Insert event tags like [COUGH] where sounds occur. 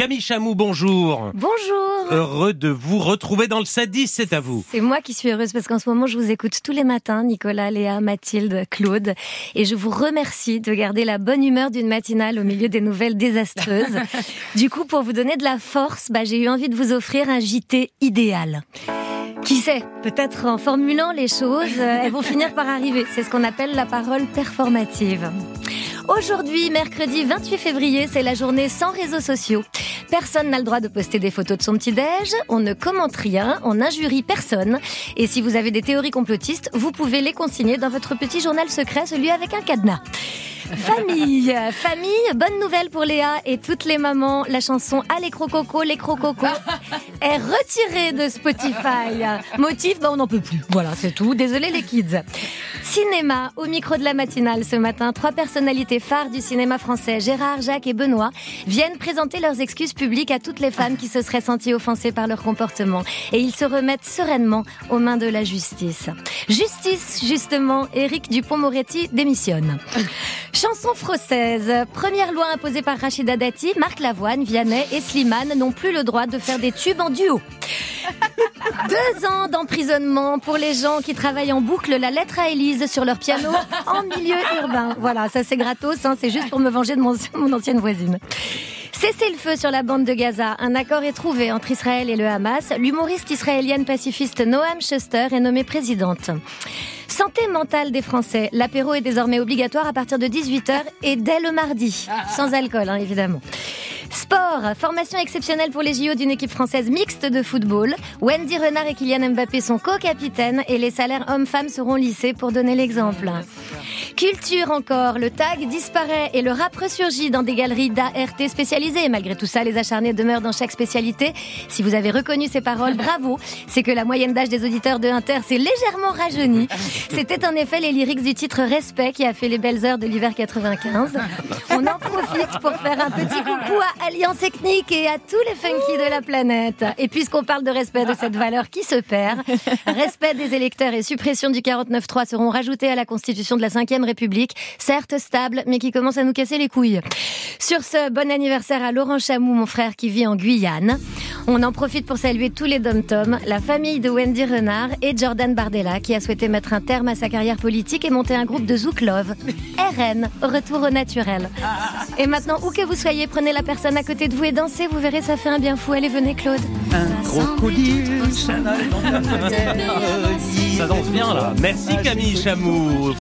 Camille Chamou, bonjour. Bonjour. Heureux de vous retrouver dans le Sadis, c'est à vous. C'est moi qui suis heureuse parce qu'en ce moment, je vous écoute tous les matins, Nicolas, Léa, Mathilde, Claude. Et je vous remercie de garder la bonne humeur d'une matinale au milieu des nouvelles désastreuses. [LAUGHS] du coup, pour vous donner de la force, bah, j'ai eu envie de vous offrir un JT idéal. Qui sait, peut-être en formulant les choses, euh, elles vont finir par arriver. C'est ce qu'on appelle la parole performative. Aujourd'hui, mercredi 28 février, c'est la journée sans réseaux sociaux. Personne n'a le droit de poster des photos de son petit-déj, on ne commente rien, on n'injurie personne. Et si vous avez des théories complotistes, vous pouvez les consigner dans votre petit journal secret, celui avec un cadenas. Famille, [LAUGHS] famille, bonne nouvelle pour Léa et toutes les mamans. La chanson Allez Crococo, les Crococo [LAUGHS] est retirée de Spotify. Motif, bah on n'en peut plus. Voilà, c'est tout. Désolé les kids. Cinéma, au micro de la matinale ce matin, trois personnalités phares du cinéma français, Gérard, Jacques et Benoît, viennent présenter leurs excuses publiques à toutes les femmes qui se seraient senties offensées par leur comportement. Et ils se remettent sereinement aux mains de la justice. Justice, justement, Éric Dupont-Moretti démissionne. Chanson française. Première loi imposée par Rachida Dati, Marc Lavoine, Vianney et Slimane n'ont plus le droit de faire des tubes en duo. Deux ans d'emprisonnement pour les gens qui travaillent en boucle la lettre à Élise sur leur piano en milieu urbain. Voilà, ça c'est gratos, hein, c'est juste pour me venger de mon, [LAUGHS] mon ancienne voisine. Cessez le feu sur la bande de Gaza. Un accord est trouvé entre Israël et le Hamas. L'humoriste israélienne pacifiste Noam Schuster est nommée présidente. Santé mentale des Français. L'apéro est désormais obligatoire à partir de 18h et dès le mardi. Sans alcool, hein, évidemment. Sport, formation exceptionnelle pour les JO d'une équipe française mixte de football. Wendy Renard et Kylian Mbappé sont co-capitaines et les salaires hommes-femmes seront lissés pour donner l'exemple. Culture encore, le tag disparaît et le rap ressurgit dans des galeries d'ART spécialisées. Malgré tout ça, les acharnés demeurent dans chaque spécialité. Si vous avez reconnu ces paroles, bravo. C'est que la moyenne d'âge des auditeurs de Inter s'est légèrement rajeunie. C'était en effet les lyrics du titre Respect qui a fait les belles heures de l'hiver 95. On en profite pour faire un petit coucou à Technique et à tous les funky de la planète. Et puisqu'on parle de respect de cette valeur qui se perd, [LAUGHS] respect des électeurs et suppression du 49.3 seront rajoutés à la constitution de la 5ème République, certes stable, mais qui commence à nous casser les couilles. Sur ce, bon anniversaire à Laurent Chamou, mon frère qui vit en Guyane. On en profite pour saluer tous les dom-toms, la famille de Wendy Renard et Jordan Bardella qui a souhaité mettre un terme à sa carrière politique et monter un groupe de Zouk Love. RN, retour au naturel. Et maintenant, où que vous soyez, prenez la personne à côté de vous et dansez, vous verrez, ça fait un bien fou. Allez, venez, Claude. Un crocodile, ça danse bien là. Merci Camille Chamou.